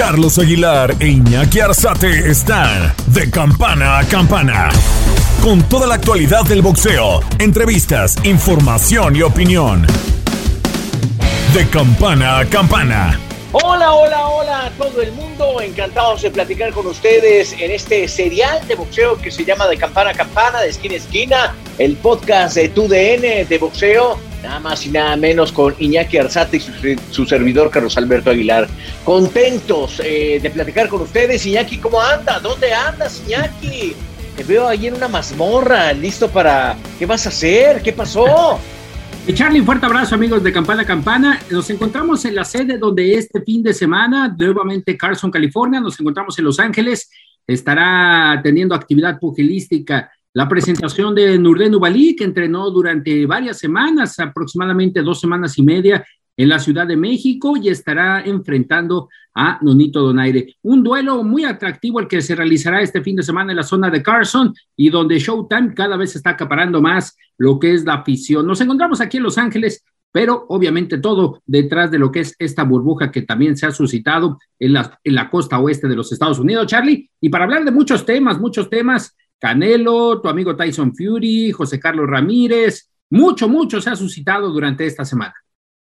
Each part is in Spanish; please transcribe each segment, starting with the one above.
Carlos Aguilar e Iñaki Arzate están de campana a campana. Con toda la actualidad del boxeo, entrevistas, información y opinión. De campana a campana. Hola, hola, hola a todo el mundo. Encantados de platicar con ustedes en este serial de boxeo que se llama De Campana a Campana, de esquina a esquina, el podcast de TUDN de boxeo, nada más y nada menos con Iñaki Arzate y su, servidor Carlos Alberto Aguilar. Contentos eh, de platicar con ustedes. Iñaki, ¿cómo anda? ¿Dónde andas, Iñaki? Te veo ahí en una mazmorra, listo para... ¿Qué vas a hacer? ¿Qué pasó? Charlie, fuerte abrazo amigos de Campana Campana. Nos encontramos en la sede donde este fin de semana, nuevamente Carson, California, nos encontramos en Los Ángeles. Estará teniendo actividad pugilística la presentación de Nurden Ubalí, que entrenó durante varias semanas, aproximadamente dos semanas y media, en la Ciudad de México y estará enfrentando a Nonito Donaire. Un duelo muy atractivo el que se realizará este fin de semana en la zona de Carson y donde Showtime cada vez está acaparando más lo que es la afición. Nos encontramos aquí en Los Ángeles, pero obviamente todo detrás de lo que es esta burbuja que también se ha suscitado en la, en la costa oeste de los Estados Unidos, Charlie. Y para hablar de muchos temas, muchos temas, Canelo, tu amigo Tyson Fury, José Carlos Ramírez, mucho, mucho se ha suscitado durante esta semana.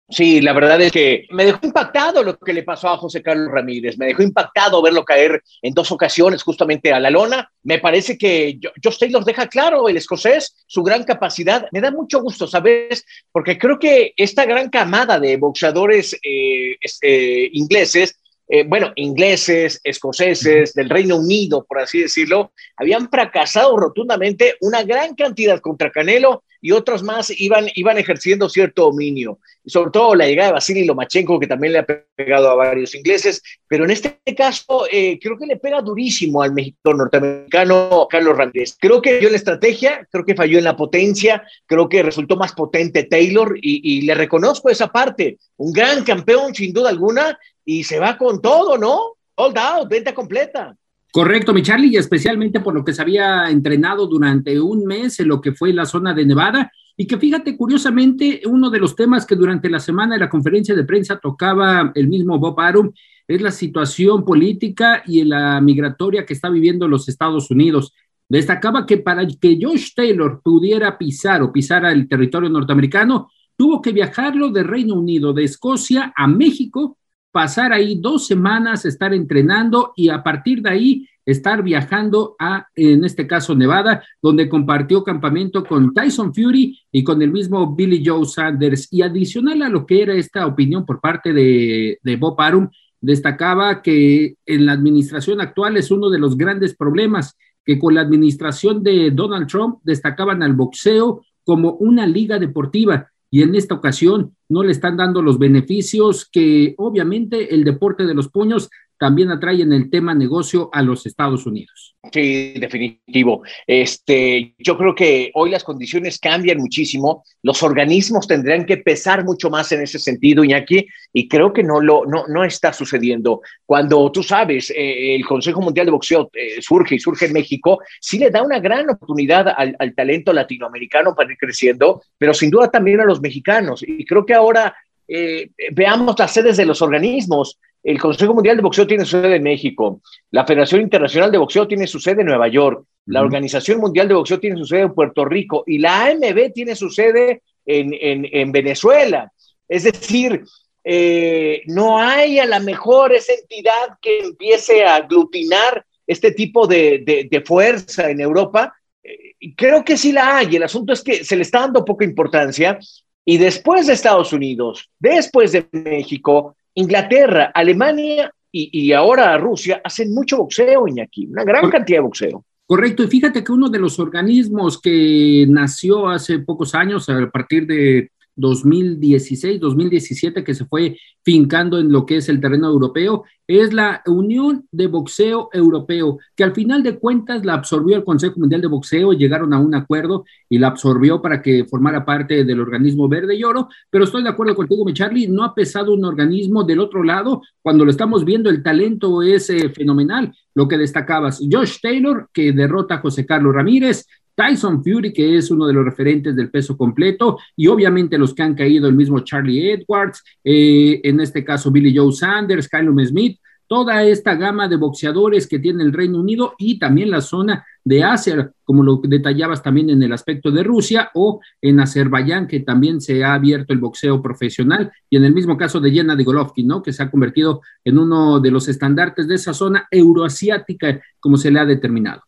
Sí, la verdad es que me dejó impactado lo que le pasó a José Carlos Ramírez. Me dejó impactado verlo caer en dos ocasiones justamente a la lona. Me parece que Josh Taylor deja claro, el escocés, su gran capacidad. Me da mucho gusto, ¿sabes? Porque creo que esta gran camada de boxeadores eh, eh, ingleses eh, bueno, ingleses, escoceses, del Reino Unido, por así decirlo, habían fracasado rotundamente una gran cantidad contra Canelo y otros más iban, iban ejerciendo cierto dominio. Sobre todo la llegada de Vasily Lomachenko, que también le ha pegado a varios ingleses, pero en este caso eh, creo que le pega durísimo al mexicano norteamericano Carlos Ramírez. Creo que falló en la estrategia, creo que falló en la potencia, creo que resultó más potente Taylor y, y le reconozco esa parte. Un gran campeón, sin duda alguna, y se va con todo, ¿no? All out, venta completa. Correcto, mi Charlie, y especialmente por lo que se había entrenado durante un mes en lo que fue la zona de Nevada. Y que fíjate, curiosamente, uno de los temas que durante la semana de la conferencia de prensa tocaba el mismo Bob Arum es la situación política y la migratoria que está viviendo los Estados Unidos. Destacaba que para que Josh Taylor pudiera pisar o pisara el territorio norteamericano, tuvo que viajarlo de Reino Unido, de Escocia a México pasar ahí dos semanas, estar entrenando y a partir de ahí estar viajando a, en este caso, Nevada, donde compartió campamento con Tyson Fury y con el mismo Billy Joe Sanders. Y adicional a lo que era esta opinión por parte de, de Bob Arum, destacaba que en la administración actual es uno de los grandes problemas, que con la administración de Donald Trump destacaban al boxeo como una liga deportiva y en esta ocasión no le están dando los beneficios que obviamente el deporte de los puños también atrae en el tema negocio a los Estados Unidos. Sí, definitivo. Este, yo creo que hoy las condiciones cambian muchísimo. Los organismos tendrían que pesar mucho más en ese sentido, Iñaki, y creo que no lo no, no está sucediendo. Cuando tú sabes, eh, el Consejo Mundial de Boxeo eh, surge y surge en México, sí le da una gran oportunidad al, al talento latinoamericano para ir creciendo, pero sin duda también a los mexicanos. Y creo que ahora eh, veamos las sedes de los organismos. El Consejo Mundial de Boxeo tiene su sede en México, la Federación Internacional de Boxeo tiene su sede en Nueva York, la Organización Mundial de Boxeo tiene su sede en Puerto Rico y la AMB tiene su sede en, Venezuela. Es decir, eh, no hay a la mejor esa entidad que empiece a aglutinar este tipo de, fuerza en Europa. Eh, creo que sí la hay. El asunto es que se le está dando poca importancia y después de Estados Unidos, después de México, Inglaterra, Alemania y, ahora Rusia hacen mucho boxeo, Iñaki, una gran cantidad de boxeo. Correcto, y fíjate que uno de los organismos que nació hace pocos años a partir de 2016, 2017, que se fue fincando en lo que es el terreno europeo, es la Unión de Boxeo Europeo, que al final de cuentas la absorbió el Consejo Mundial de Boxeo, llegaron a un acuerdo y la absorbió para que formara parte del organismo verde y oro, pero estoy de acuerdo contigo, mi Charlie, no ha pesado un organismo del otro lado, cuando lo estamos viendo, el talento es eh, fenomenal, lo que destacabas, Josh Taylor, que derrota a José Carlos Ramírez, Tyson Fury, que es uno de los referentes del peso completo, y obviamente los que han caído, el mismo Charlie Edwards, eh, en este caso Billy Joe Sanders, Kylum Smith, toda esta gama de boxeadores que tiene el Reino Unido y también la zona de Asia, como lo detallabas también en el aspecto de Rusia o en Azerbaiyán, que también se ha abierto el boxeo profesional, y en el mismo caso de Yena de Golovkin, ¿no? que se ha convertido en uno de los estandartes de esa zona euroasiática, como se le ha determinado.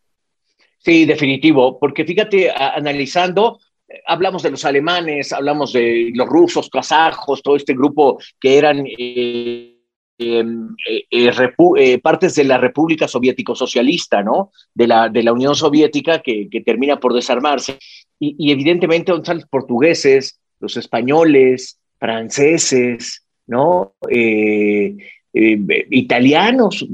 Sí, definitivo, porque fíjate, analizando, eh, hablamos de los alemanes, hablamos de los rusos, kazajos, todo este grupo que eran eh, em, eh, partes de la República Soviético Socialista, ¿no? De la, de la Unión Soviética que, termina por desarmarse. Y, y evidentemente son los portugueses, los españoles, franceses, ¿no? Italianos,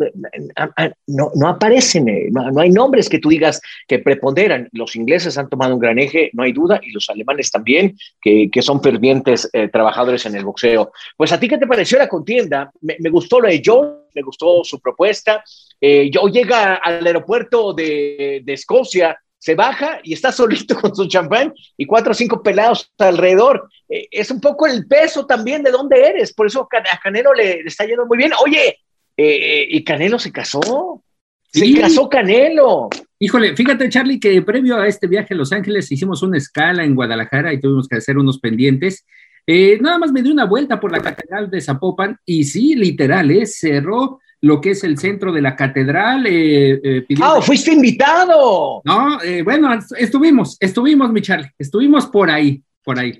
no, no aparecen, eh, no, hay nombres que tú digas que preponderan. Los ingleses han tomado un gran eje, no hay duda, y los alemanes también, que, que son fervientes eh, trabajadores en el boxeo. Pues a ti, ¿qué te pareció la contienda? Me, gustó lo de Joe, me gustó su propuesta. yo llega al aeropuerto de, de Escocia se baja y está solito con su champán y cuatro o cinco pelados alrededor. Eh, es un poco el peso también de dónde eres, por eso a Canelo le, está yendo muy bien. Oye, eh, eh, y Canelo se casó. Se casó Canelo. Híjole, fíjate, Charlie, que previo a este viaje a Los Ángeles hicimos una escala en Guadalajara y tuvimos que hacer unos pendientes. nada más me di una vuelta por la catedral de Zapopan y sí, literal, cerró lo que es el centro de la catedral. Eh, eh ¡Ah, fuiste invitado! No, eh, bueno, estuvimos, estuvimos, mi Charlie, estuvimos por ahí, por ahí.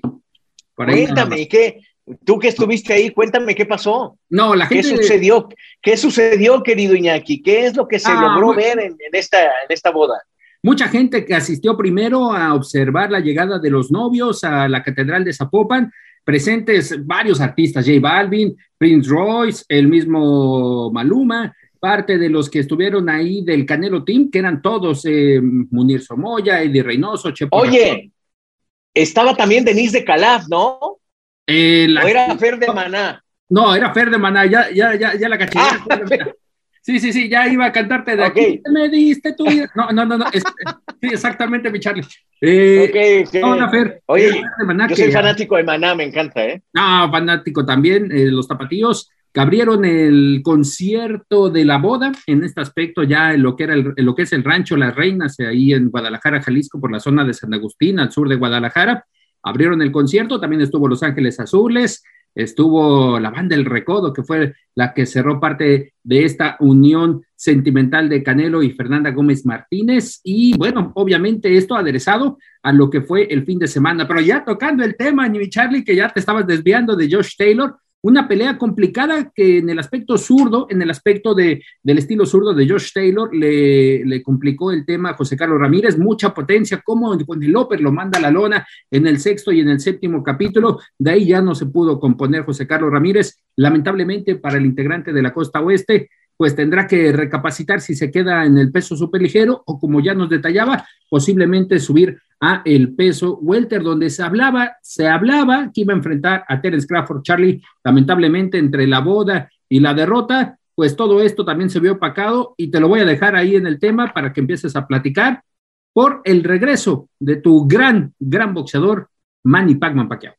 cuéntame, ¿qué? Tú que estuviste ahí, cuéntame qué pasó. No, la gente. ¿Qué sucedió? ¿Qué sucedió, querido Iñaki? ¿Qué es lo que se ah, logró ver en, esta, en esta boda? Mucha gente que asistió primero a observar la llegada de los novios a la Catedral de Zapopan, presentes varios artistas, J Balvin, Prince Royce, el mismo Maluma, parte de los que estuvieron ahí del Canelo Team, que eran todos eh, Munir Somoya, Eddie Reynoso, Chepo. Oye, estaba también Denise de Calaf, ¿no? Eh, ¿O era Fer de Maná? No, era Fer de Maná, ya, ya, ya, ya la caché. Ah, Sí, sí, sí, ya iba a cantarte de aquí. Me diste tu vida. No, no, no, no. sí, exactamente, mi Charlie. Eh, ok, No, Fer, Oye, yo soy fanático de Maná, me encanta, ¿eh? No, fanático también. Eh, los tapatíos que abrieron el concierto de la boda en este aspecto, ya en lo que, era el, lo que es el rancho Las Reinas, ahí en Guadalajara, Jalisco, por la zona de San Agustín, al sur de Guadalajara. Abrieron el concierto, también estuvo Los Ángeles Azules, estuvo la banda El Recodo, que fue la que cerró parte de esta unión sentimental de Canelo y Fernanda Gómez Martínez. Y bueno, obviamente esto aderezado a lo que fue el fin de semana. Pero ya tocando el tema, mi Charlie, que ya te estabas desviando de Josh Taylor, una pelea complicada que en el aspecto zurdo, en el aspecto de, del estilo zurdo de Josh Taylor, le, le, complicó el tema a José Carlos Ramírez, mucha potencia, como con el lo manda a la lona en el sexto y en el séptimo capítulo, de ahí ya no se pudo componer José Carlos Ramírez, lamentablemente para el integrante de la costa oeste, pues tendrá que recapacitar si se queda en el peso superligero o como ya nos detallaba, posiblemente subir a el peso welter, donde se hablaba, se hablaba que iba a enfrentar a Terence Crawford Charlie, lamentablemente entre la boda y la derrota, pues todo esto también se vio opacado y te lo voy a dejar ahí en el tema para que empieces a platicar por el regreso de tu gran, gran boxeador, Manny Pacman Pacquiao.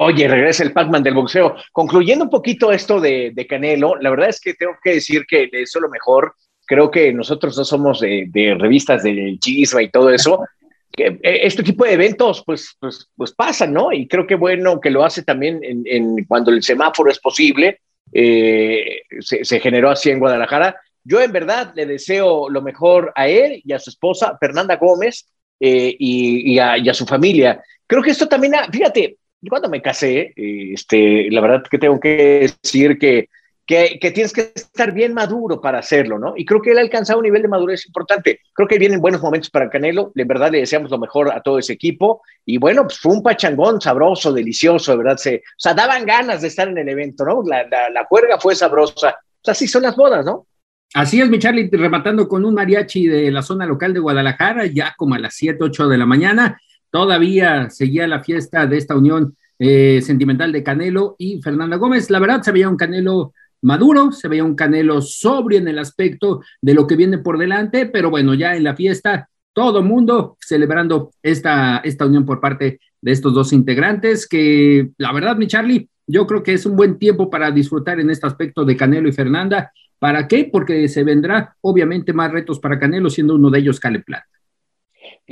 Oye, regresa el Pac-Man del boxeo. Concluyendo un poquito esto de, Canelo, la verdad es que tengo que decir que le deseo lo mejor. Creo que nosotros no somos de, revistas de chisme y todo eso. Que eh, este tipo de eventos, pues, pues, pues pasan, ¿no? Y creo que bueno que lo hace también en, cuando el semáforo es posible. Eh, se, generó así en Guadalajara. Yo en verdad le deseo lo mejor a él y a su esposa, Fernanda Gómez, eh, y, a, y, a, su familia. Creo que esto también, fíjate, cuando me casé, este, la verdad que tengo que decir que que, tienes que estar bien maduro para hacerlo, ¿no? Y creo que él ha alcanzado un nivel de madurez importante. Creo que vienen buenos momentos para Canelo. De verdad le deseamos lo mejor a todo ese equipo. Y bueno, pues fue un pachangón sabroso, delicioso, de verdad. Se, o sea, daban ganas de estar en el evento, ¿no? La, la, la juerga fue sabrosa. Así son las bodas, ¿no? Así es, mi Charlie, rematando con un mariachi de la zona local de Guadalajara, ya como a las 7, 8 de la mañana. Todavía seguía la fiesta de esta unión eh, sentimental de Canelo y Fernanda Gómez. La verdad, se veía un Canelo maduro, se veía un Canelo sobrio en el aspecto de lo que viene por delante, pero bueno, ya en la fiesta, todo mundo celebrando esta, esta unión por parte de estos dos integrantes, que la verdad, mi Charlie, yo creo que es un buen tiempo para disfrutar en este aspecto de Canelo y Fernanda. ¿Para qué? Porque se vendrá obviamente más retos para Canelo, siendo uno de ellos Cale Plata.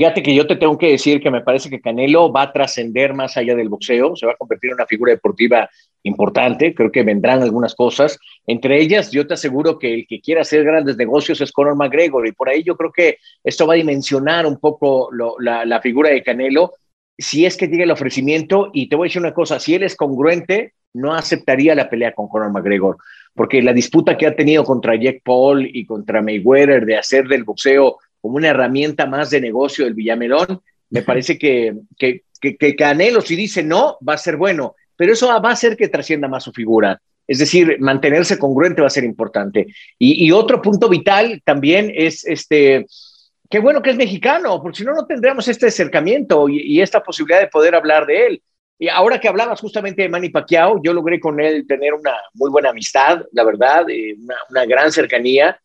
Fíjate que yo te tengo que decir que me parece que Canelo va a trascender más allá del boxeo, se va a convertir en una figura deportiva importante, creo que vendrán algunas cosas, entre ellas yo te aseguro que el que quiera hacer grandes negocios es Conor McGregor y por ahí yo creo que esto va a dimensionar un poco la figura de Canelo, si es que llega el ofrecimiento y te voy a decir una cosa, si él es congruente, no aceptaría la pelea con Conor McGregor, porque la disputa que ha tenido contra Jack Paul y contra Mayweather de hacer del boxeo como una herramienta más de negocio del Villamelón, me parece que, que, que, Canelo si dice no, va a ser bueno, pero eso va a hacer que trascienda más su figura. Es decir, mantenerse congruente va a ser importante. Y, y otro punto vital también es este, qué bueno que es mexicano, porque si no, no tendríamos este acercamiento y, y, esta posibilidad de poder hablar de él. Y ahora que hablabas justamente de Manny Pacquiao, yo logré con él tener una muy buena amistad, la verdad, eh, una, una, gran cercanía.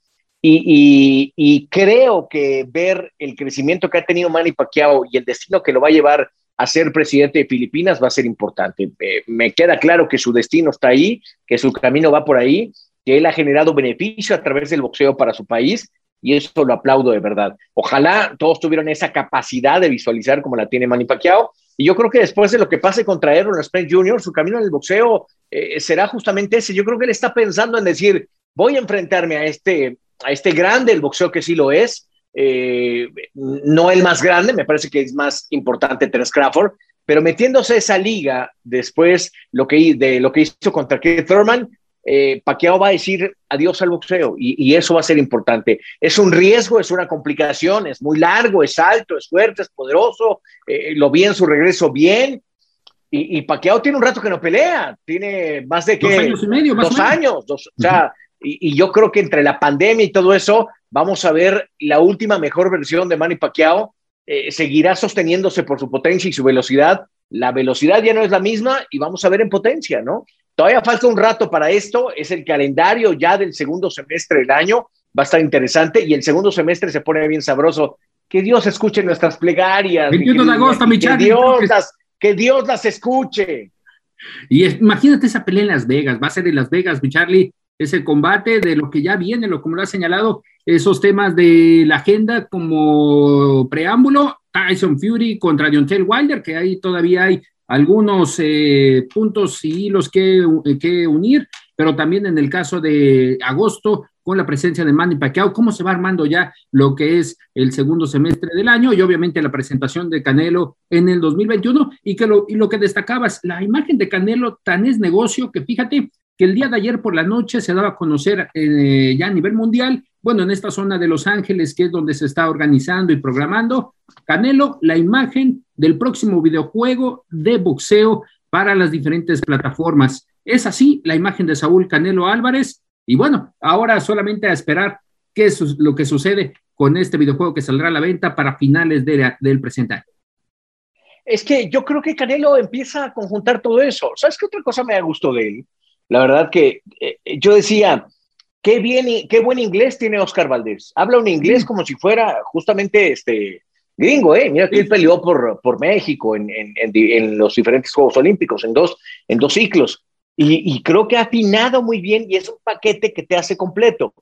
Y, creo que ver el crecimiento que ha tenido Manny Pacquiao y el destino que lo va a llevar a ser presidente de Filipinas va a ser importante. Eh, me queda claro que su destino está ahí, que su camino va por ahí, que él ha generado beneficio a través del boxeo para su país y eso lo aplaudo de verdad. Ojalá todos tuvieran esa capacidad de visualizar como la tiene Manny Pacquiao y yo creo que después de lo que pase contra Errol Spence Jr., su camino en el boxeo eh, será justamente ese. Yo creo que él está pensando en decir, voy a enfrentarme a este a este grande el boxeo que sí lo es, eh, no el más grande, me parece que es más importante Terence Crawford, pero metiéndose esa liga después lo que, de lo que hizo contra Keith Thurman, eh, Pacquiao va a decir adiós al boxeo y, y, eso va a ser importante. Es un riesgo, es una complicación, es muy largo, es alto, es fuerte, es poderoso, eh, lo vi en su regreso bien. Y, y Pacquiao tiene un rato que no pelea, tiene más de que dos años y medio, más dos años, dos, o sea, y, y, yo creo que entre la pandemia y todo eso, vamos a ver la última mejor versión de Manny Pacquiao. Eh, seguirá sosteniéndose por su potencia y su velocidad. La velocidad ya no es la misma y vamos a ver en potencia, ¿no? Todavía falta un rato para esto. Es el calendario ya del segundo semestre del año. Va a estar interesante y el segundo semestre se pone bien sabroso. Que Dios escuche nuestras plegarias. 21 de agosto, mi que, Dios las, que Dios las escuche. Y es, imagínate esa pelea en Las Vegas. Va a ser en Las Vegas, mi Charlie ese combate de lo que ya viene, lo como lo ha señalado, esos temas de la agenda como preámbulo, Tyson Fury contra Deontay Wilder, que ahí todavía hay algunos eh, puntos y hilos que, que, unir, pero también en el caso de agosto, con la presencia de Manny Pacquiao, cómo se va armando ya lo que es el segundo semestre del año y obviamente la presentación de Canelo en el 2021 y que lo, y lo que destacabas, la imagen de Canelo tan es negocio que fíjate, que el día de ayer por la noche se daba a conocer eh, ya a nivel mundial, bueno, en esta zona de Los Ángeles, que es donde se está organizando y programando, Canelo, la imagen del próximo videojuego de boxeo para las diferentes plataformas. Es así la imagen de Saúl Canelo Álvarez. Y bueno, ahora solamente a esperar qué es lo que sucede con este videojuego que saldrá a la venta para finales de, del presente año. Es que yo creo que Canelo empieza a conjuntar todo eso. ¿Sabes qué otra cosa me gustó de él? La verdad que eh, yo decía, qué bien, qué buen inglés tiene Oscar Valdés. Habla un inglés como si fuera justamente este gringo, ¿eh? Mira que él peleó por, por México en, en, en, en, los diferentes Juegos Olímpicos, en dos, en dos ciclos. Y, y, creo que ha afinado muy bien y es un paquete que te hace completo.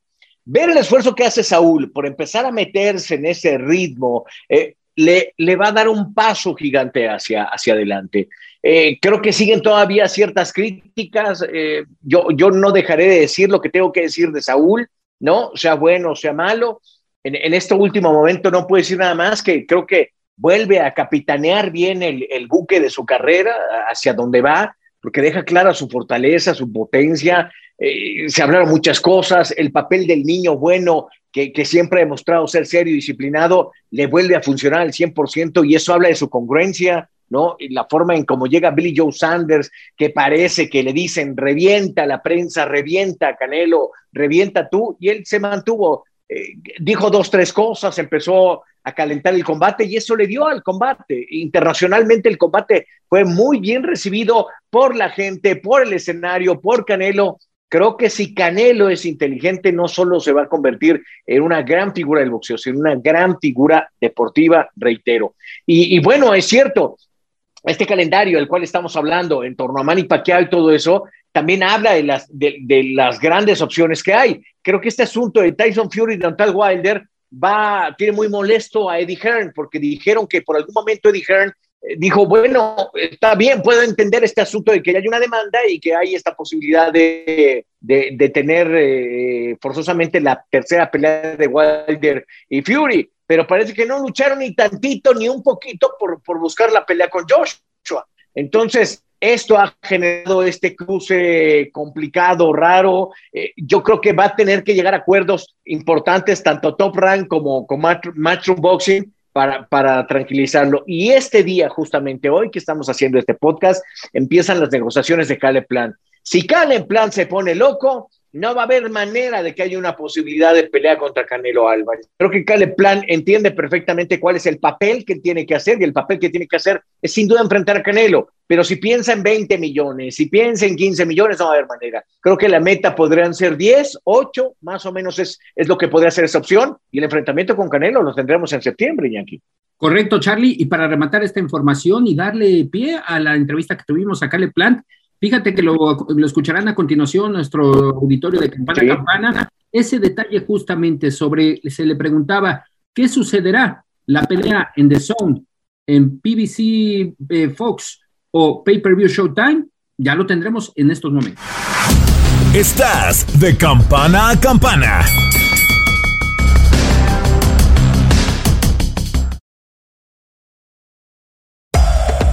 Ver el esfuerzo que hace Saúl por empezar a meterse en ese ritmo, eh, le, le, va a dar un paso gigante hacia, hacia adelante. Eh, creo que siguen todavía ciertas críticas. Eh, yo, yo no dejaré de decir lo que tengo que decir de Saúl, ¿no? Sea bueno o sea malo. En, en, este último momento no puedo decir nada más que creo que vuelve a capitanear bien el, el buque de su carrera hacia donde va, porque deja clara su fortaleza, su potencia. eh, se hablaron muchas cosas, el papel del niño bueno, que, siempre ha demostrado ser serio y disciplinado, le vuelve a funcionar al 100% y eso habla de su congruencia, ¿no? Y la forma en cómo llega Billy Joe Sanders, que parece que le dicen, revienta la prensa, revienta Canelo, revienta tú, y él se mantuvo, eh, dijo dos, tres cosas, empezó a calentar el combate y eso le dio al combate. Internacionalmente el combate fue muy bien recibido por la gente, por el escenario, por Canelo. Creo que si Canelo es inteligente, no solo se va a convertir en una gran figura del boxeo, sino en una gran figura deportiva, reitero. Y, y bueno, es cierto, este calendario del cual estamos hablando en torno a Manny Pacquiao y todo eso, también habla de las, de, de las grandes opciones que hay. Creo que este asunto de Tyson Fury y Donald Wilder va, tiene muy molesto a Eddie Hearn, porque dijeron que por algún momento Eddie Hearn dijo, bueno, está bien, puedo entender este asunto de que hay una demanda y que hay esta posibilidad de, de, tener eh, forzosamente la tercera pelea de Wilder y Fury, pero parece que no lucharon ni tantito ni un poquito por, por buscar la pelea con Joshua. Entonces, esto ha generado este cruce complicado, raro. Eh, yo creo que va a tener que llegar a acuerdos importantes, tanto Top Rank como con Matchroom Boxing, para, tranquilizarlo. Y este día, justamente hoy que estamos haciendo este podcast, empiezan las negociaciones de Cale Plan. Si Cale Plan se pone loco, no va a haber manera de que haya una posibilidad de pelea contra Canelo Álvarez. Creo que Caleb Plan entiende perfectamente cuál es el papel que tiene que hacer y el papel que tiene que hacer es sin duda enfrentar a Canelo. Pero si piensa en 20 millones, si piensa en 15 millones, no va a haber manera. Creo que la meta podrían ser 10, 8, más o menos es, es lo que podría ser esa opción. Y el enfrentamiento con Canelo lo tendremos en septiembre, Yankee. Correcto, Charlie. Y para rematar esta información y darle pie a la entrevista que tuvimos a Caleb Plant, Fíjate que lo, lo, escucharán a continuación nuestro auditorio de Campana sí. Campana. Ese detalle justamente sobre, se le preguntaba, ¿qué sucederá? La pelea en The Zone, en PBC eh, Fox o Pay-Per-View Showtime, ya lo tendremos en estos momentos. Estás de campana a campana.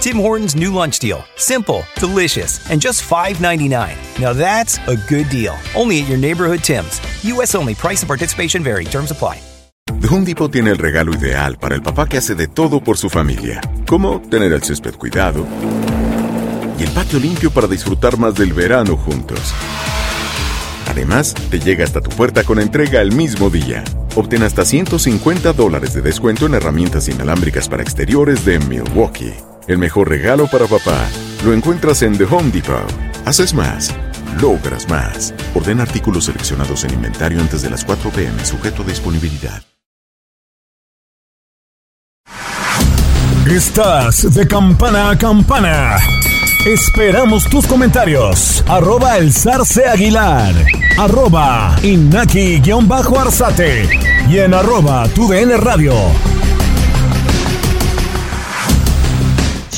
Tim Hortons' new lunch deal. Simple, delicious, and just $5.99. Now that's a good deal. Only at your neighborhood Tim's. U.S. only. Price and participation vary. Terms apply. The Home Depot tiene el regalo ideal para el papá que hace de todo por su familia. Como tener el césped cuidado y el patio limpio para disfrutar más del verano juntos. Además, te llega hasta tu puerta con entrega el mismo día. Obtén hasta 150 dólares de descuento en herramientas inalámbricas para exteriores de Milwaukee. El mejor regalo para papá lo encuentras en The Home Depot. Haces más, logras más. Orden artículos seleccionados en inventario antes de las 4 pm, sujeto a disponibilidad. Estás de campana a campana. Esperamos tus comentarios. Arroba el zarce aguilar. Arroba inaki-arzate. Y en arroba tu radio.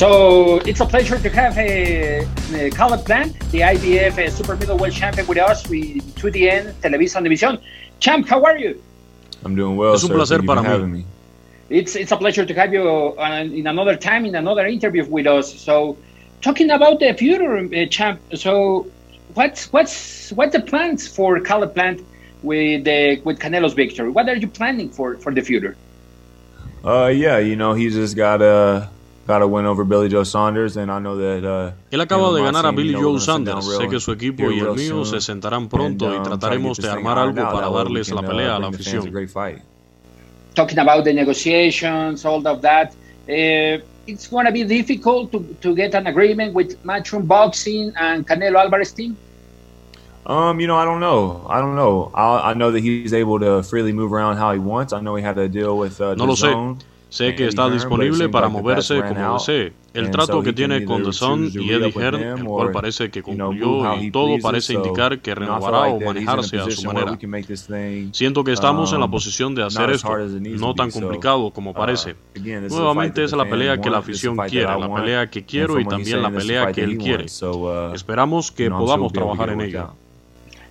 So it's a pleasure to have a, a Caleb Plant, the IBF Super Middleweight Champion, with us. We to the end, Televisa División. Champ, how are you? I'm doing well. Es un sir. placer Thank you para for having mí. me. it's it's a pleasure to have you uh, in another time in another interview with us. So, talking about the future, uh, champ. So, what's what's what's the plans for Caleb Plant with the with Canelo's victory? What are you planning for for the future? Uh, yeah, you know, he's just got a got a win over Billy Joe Saunders, and I know that. Uh, Él acaba de ganar a Billy Joe Sanders. Sé que su equipo y el mío se sentarán pronto y um, trataremos de armar algo para darles la pelea a la afición. Talking about the negotiations, all of that. Uh, it's going to be difficult to, to get an agreement with Matchroom Boxing and Canelo Alvarez team. Um, you know, I don't know. I don't know. I, I know that he's able to freely move around how he wants. I know he had to deal with uh, no lo sé. Sé que está disponible para moverse como desee. El trato que tiene con The Sun y Eddie Hearn, el cual parece que concluyó y todo parece indicar que renovará o manejarse a su manera. Siento que estamos en la posición de hacer esto, no tan complicado como parece. Nuevamente es la pelea que la afición quiere, la pelea que quiero y también la pelea que él quiere. Esperamos que podamos trabajar en ella.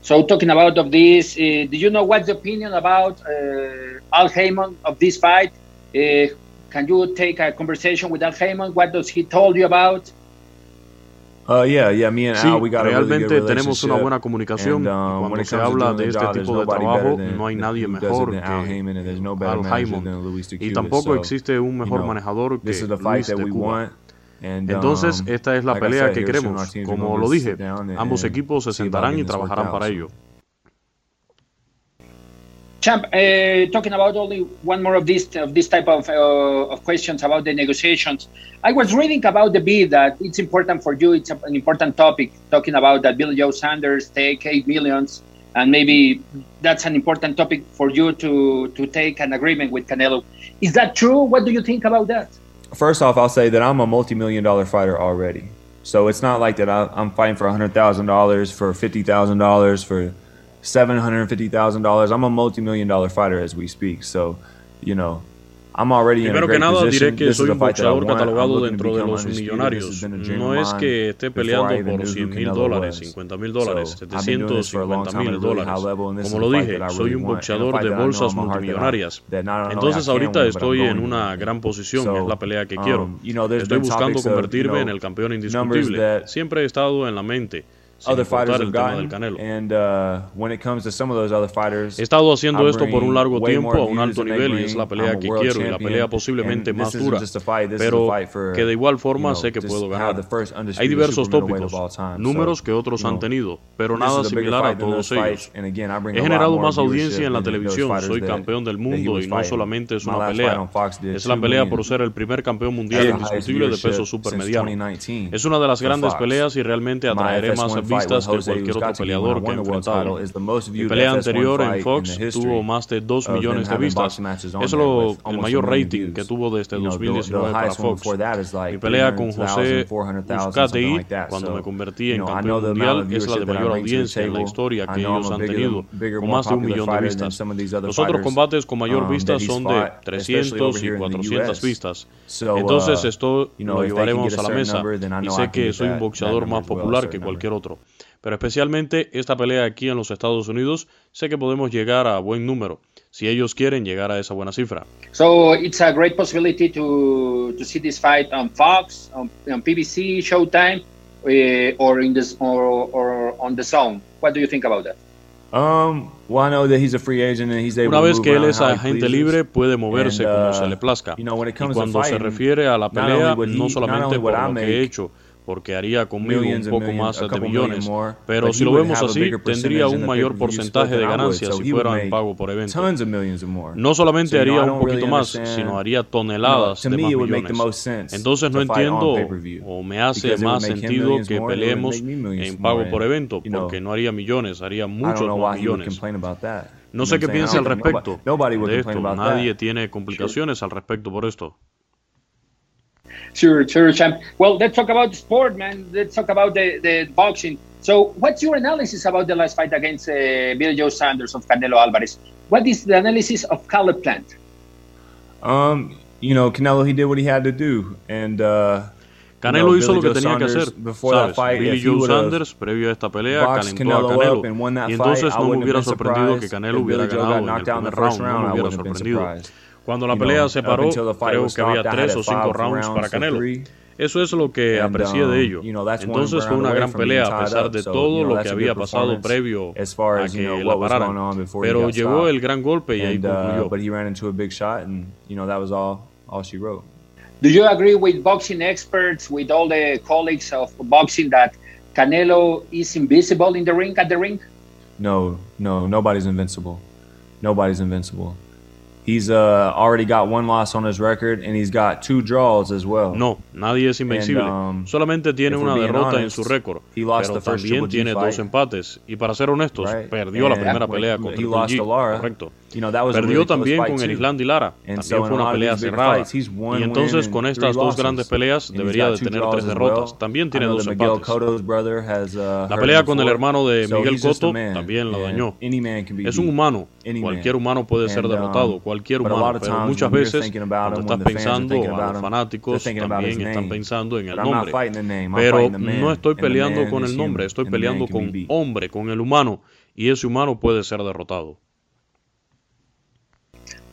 So talking about of this, uh, do you know what's the opinion about uh, Al Heyman of this fight? Uh, can you take a conversation with Al Heyman? What does he told you about? Uh, yeah, yeah, me and Sí, Al, we got a really realmente tenemos una buena comunicación And, y when cuando se habla de este job, tipo de trabajo than- no hay nadie mejor Al que Heyman, and there's no better Al manager Heyman y tampoco So, existe un mejor you know, manejador que this is the Luis fight that de we Cuba. want. And, Entonces, um, esta es la pelea said, que queremos. Como lo sit dije, down and- ambos equipos se sentarán y trabajarán para So, ello. Champ, uh, talking about only one more of this of this type of uh, of questions about the negotiations. I was reading about the bid that it's important for you. It's a, an important topic. Talking about that Billy Joe Sanders take eight millions, and maybe that's an important topic for you to to take an agreement with Canelo. Is that true? What do you think about that? First off, I'll say that I'm a multi-million dollar fighter already. So it's not like that I, I'm fighting for $100,000, for $50,000, for $750,000. I'm a multi-million dollar fighter as we speak. So, you know, I'm already in a Primero que great nada position. diré que This is soy a un fight that I boxeador catalogado dentro de los millonarios. No es que esté peleando por knew who 100 mil dólares, was. 50 mil dólares, So, I've been doing this for a long 750 time at mil dólares. Como lo dije, soy un boxeador de bolsas multimillonarias. Entonces ahorita estoy en una gran posición, es la pelea que quiero. um, there's Estoy buscando convertirme en el campeón indiscutible. Siempre he estado en la mente, other fighters have gotten, Canelo. and uh, when it comes to some of those other fighters, He estado haciendo esto por un largo tiempo a un alto nivel y es la pelea que quiero y la pelea posiblemente and más dura. fight, Pero que de igual forma you know, sé que puedo ganar. the first Hay diversos tópicos, números So, que otros you han tenido, pero nada similar a todos those ellos. fights, and again, I bring He generado más audiencia en la televisión, soy campeón del mundo y no solamente es una pelea, es la 2 pelea por ser el primer campeón mundial indiscutible de peso supermediano. 2019 Es una de las grandes peleas y realmente atraeré más FS1 fight vistas que cualquier otro peleador que most Mi pelea FS1 anterior en Fox tuvo más de 2 of millones de vistas. Es lo, el mayor rating que tuvo desde You know, the- 2019 the para Fox. Mi pelea con 300,000, José 400,000, Uzcategui, cuando me convertí en campeón mundial, es la de mayor audiencia en la historia que ellos han tenido, con más de un millón de vistas. Los otros combates con mayor um, vistas son de especially 300 over y here in the 400 US. vistas. Entonces uh, esto lo llevaremos a la mesa y sé que soy un boxeador más popular que cualquier otro. Pero especialmente esta pelea aquí en los Estados Unidos, sé que podemos llegar a buen número, si ellos quieren llegar a esa buena cifra. So it's a great possibility to to see this fight on Fox, on, on PBC, Showtime, uh, or in this or, or on the Zone. What do you think about that? Um, well, I know that he's a free agent and he's able Una to vez que él es agente pleases. libre, puede moverse And, como uh, se le plazca. you know, when it Y comes to cuando se fighting, refiere a la not only pelea, no solamente por lo que he hecho, porque haría conmigo un poco más de millones, pero si lo vemos así, tendría un mayor porcentaje de ganancias si fuera en pago por evento. No solamente haría un poquito más, sino haría toneladas to de más millones. Entonces no entiendo o me hace más sentido que peleemos en pago por evento, porque no haría millones, haría muchos más millones. No sé qué piensa al respecto de esto. Nadie tiene complicaciones al respecto por esto. Sure, sure, champ. Well, let's talk about sport, man. Let's talk about the, the boxing. So, what's your analysis about the last fight against uh, Bill Joe Sanders of Canelo Alvarez? What is the analysis of Caleb Plant? Um, you know, Canelo, he did what he had to do, and uh, Canelo you know, hizo lo Billy que Joe tenía que hacer. Before that fight, Billy Joe would've Sanders, previo a esta pelea, boxed calentó a Canelo Canelo. up and won that Y entonces fight, I no me hubiera sorprendido que. Canelo If hubiera Billy Joe ganado en el in the primer first round. No me hubiera wouldn't sorprendido. Cuando la pelea se paró, creo que había tres o cinco rounds para Canelo. Eso es lo que aprecié de ello. Entonces fue una gran pelea a pesar de todo lo que había pasado previo a que la pararan. Pero llegó el gran golpe y ahí concluyó. Do you agree with boxing experts, with all the colleagues of boxing, that Canelo is invisible in the ring at the ring? No, no, nobody's invincible. Nobody's invincible. He's uh, already got one loss on his record and he's got two draws as well. No, nadie es invencible. And, um, Solamente tiene una derrota honest, en su récord, pero también tiene dos empates. Y para ser honestos, right. perdió and la primera pelea contra Triple G, correcto. You know, Perdió really también con Erislandy Lara. También so fue una pelea cerrada. y entonces con estas dos grandes peleas debería de tener tres derrotas. También tiene dos empates. Uh, la pelea con el hermano de Miguel Cotto también la dañó. Es un humano. Cualquier humano puede ser derrotado. Um, cualquier humano. Pero muchas veces cuando estás pensando, a los fanáticos también están pensando en el nombre. Pero no estoy peleando con el nombre. Estoy peleando con hombre, con el humano. Y ese humano puede ser derrotado.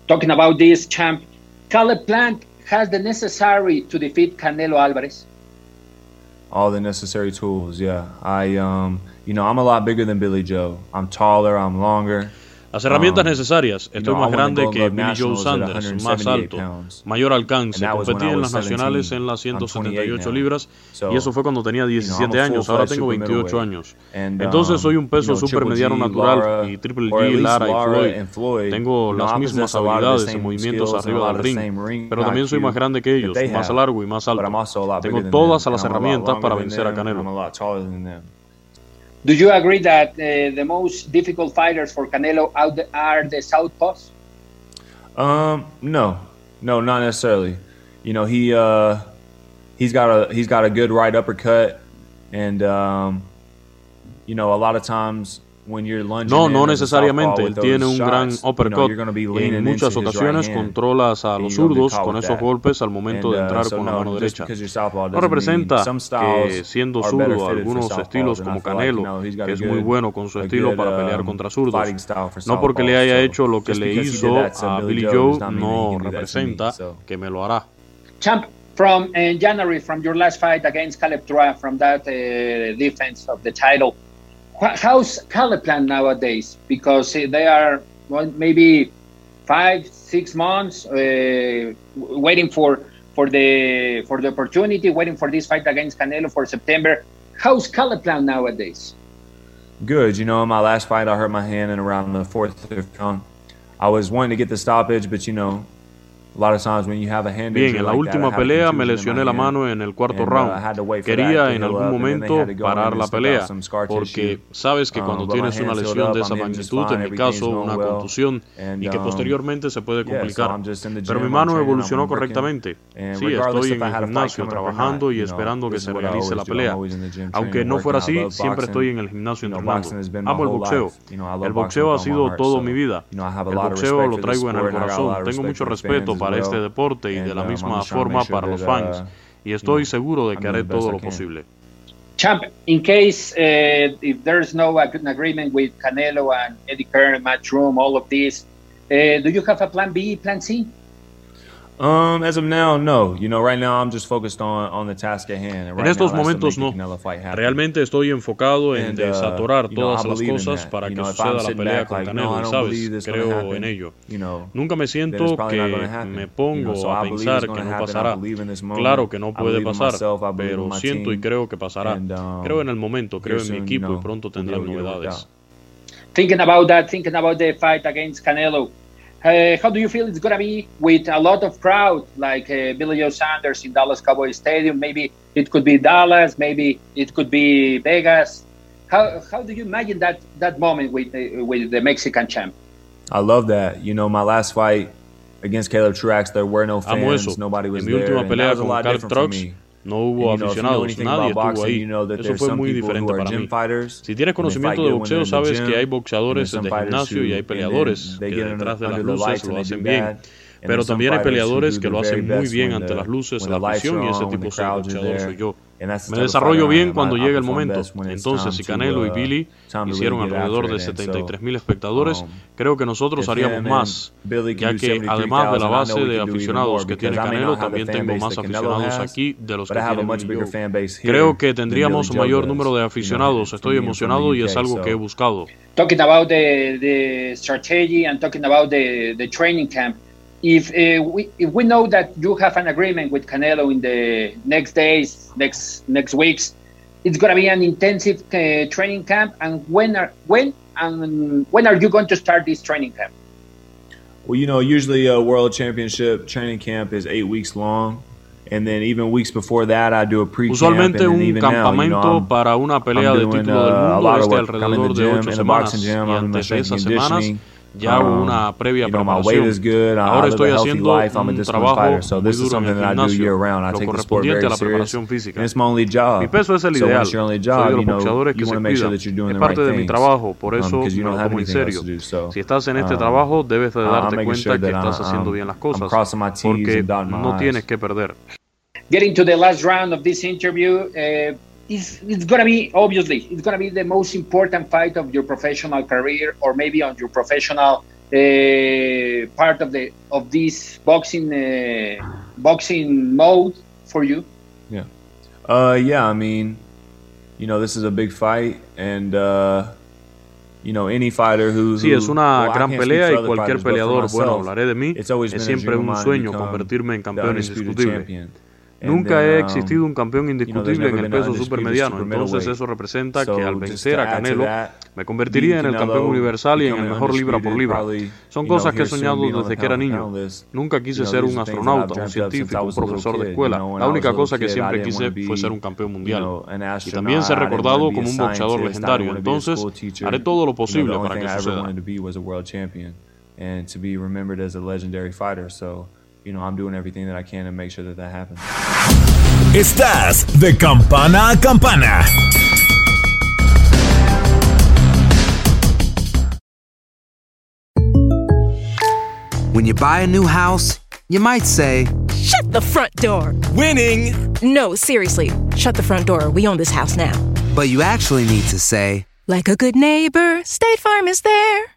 Talking about this champ, Caleb Plant has the necessary to defeat Canelo Alvarez? All the necessary tools, yeah. I, um, you know, I'm a lot bigger than Billy Joe. I'm taller, I'm longer. Las herramientas um, necesarias. Estoy más grande que Billy Joe Sanders, más alto, mayor alcance. Competí en las nacionales en las 178 libras y eso fue cuando tenía 17 años. Ahora tengo 28 años. Entonces soy un um, peso supermediano natural y Triple G, Lara y Floyd. Tengo las mismas habilidades y movimientos arriba del ring, pero también soy más grande que ellos, más largo y más alto. Tengo todas las herramientas para vencer a Canelo. Do you agree that uh, the most difficult fighters for Canelo out are the southpaws? Um, no, no, not necessarily. You know, he uh, he's got a he's got a good right uppercut, and um, you know, a lot of times No, no necesariamente. Él tiene un gran uppercut. En muchas ocasiones controlas a los zurdos con esos golpes al momento de uh, entrar con la mano derecha. No representa que siendo zurdo algunos estilos como Canelo, que es muy bueno con su estilo para pelear um, contra zurdos, no porque le haya hecho lo que le hizo a Billy Joe, no representa que me lo hará. Champ, from uh, January, from your last fight against Caleb Dura, from that uh, defense of the title, how's Caleplan nowadays? Because they are well, maybe five, six months uh, waiting for for the for the opportunity, waiting for this fight against Canelo for September. How's Caleplan nowadays? Good. You know, in my last fight, I hurt my hand in around the fourth round. I was wanting to get the stoppage, but you know, Bien, en la última pelea me lesioné la mano en el cuarto uh, round. Quería en algún momento parar la pelea, porque sabes que cuando um, tienes una lesión de esa magnitud, en mi caso una contusión, y que um, posteriormente se puede complicar. Pero mi mano evolucionó correctamente. Sí, estoy en el gimnasio trabajando y esperando que se realice la pelea. Aunque no fuera así, siempre estoy en el gimnasio entrenando. Amo el boxeo. El boxeo ha sido todo mi vida. El boxeo lo traigo en el corazón. Tengo mucho respeto para para este deporte y de la misma forma para los fans. Y estoy seguro de que haré todo lo posible. Champ, in case uh, if there's no agreement with Canelo and Eddie Kern, Matchroom, all of this, uh, do you have a plan B, plan C? Um, as of now, no. You know, right now I'm just focused on, on the task at hand. Right en estos now, momentos no. Realmente estoy enfocado en And, uh, desatorar todas know, las cosas para que you know, suceda la pelea con like, Canelo, no, ¿sabes? Creo en ello. You know, Nunca me siento que me pongo you know, so a pensar que no pasará. Claro que no puede pasar, myself, pero siento y creo que pasará. And, um, creo en el momento, creo en mi equipo y pronto tendrán novedades. Thinking about that, thinking about the fight against Canelo. Uh, how do you feel it's going to be with a lot of crowd like uh, Billy Joe Sanders in Dallas Cowboy Stadium? Maybe it could be Dallas, maybe it could be Vegas. How, how do you imagine that, that moment with, uh, with the Mexican champ? I love that. You know, my last fight against Caleb Truax, there were no fans, nobody was en mi última pelea con Caleb Truax, no hubo aficionados, nadie estuvo ahí. Eso fue muy diferente para mí. Si tienes conocimiento de boxeo, sabes que hay boxeadores de gimnasio y hay peleadores que detrás de las luces lo hacen bien. Pero también hay peleadores que lo hacen muy bien ante las luces, la afición y ese tipo de boxeador soy yo. Me desarrollo bien cuando llega el momento. Entonces, si Canelo y uh, Billy hicieron alrededor de 73 mil espectadores, um, creo que nosotros haríamos más, ya que además de la base de aficionados que tiene Canelo, también tengo más aficionados aquí de los que tiene Creo que tendríamos un mayor número de aficionados. Estoy emocionado y es algo que he buscado. Talking about the, the strategy and talking about the, the training camp. If uh, we if we know that you have an agreement with Canelo in the next days, next next weeks, it's going to be an intensive uh, training camp. And when are when and when are you going to start this training camp? Well, you know, usually a world championship training camp is eight weeks long. And then even weeks before that, I do a pre Usualmente un campamento now, you know, para una pelea de título del uh, mundo este alrededor de ocho semanas. Y antes de esas semanas ya hago una previa preparación. Ahora estoy haciendo un trabajo so muy duro en el gimnasio, lo correspondiente a la preparación física. Mi peso es el ideal. Soy de los boxeadores que se cuidan. Es parte de mi trabajo, por eso me lo tomo en serio. Si estás en este um, trabajo, debes de darte cuenta que estás haciendo bien las cosas, porque no tienes que perder. Getting to the last round of this interview, uh, it's, it's going to be obviously it's going to be the most important fight of your professional career or maybe on your professional uh, part of the of this boxing uh, boxing mode for you? Yeah. Uh yeah i mean you know this is a big fight and uh you know, any fighter who, sí, es una gran pelea y cualquier peleador, bueno, hablaré de mí, es siempre un sueño convertirme en campeón indiscutible. Nunca he um, existido un campeón indiscutible en el peso supermediano, entonces eso representa que al vencer a Canelo me convertiría en el campeón universal y en el mejor libra por libra. Son cosas que he soñado desde que era niño. Nunca quise ser un astronauta, un científico, un profesor de escuela. La única cosa que siempre quise fue ser un campeón mundial. Y también ser recordado como un boxeador legendario. Entonces haré todo lo posible para que suceda. You know, I'm doing everything that I can to make sure that that happens. Estás de campana a campana. When you buy a new house, you might say, Shut the front door! Winning! No, seriously, shut the front door. We own this house now. But you actually need to say, Like a good neighbor, State Farm is there.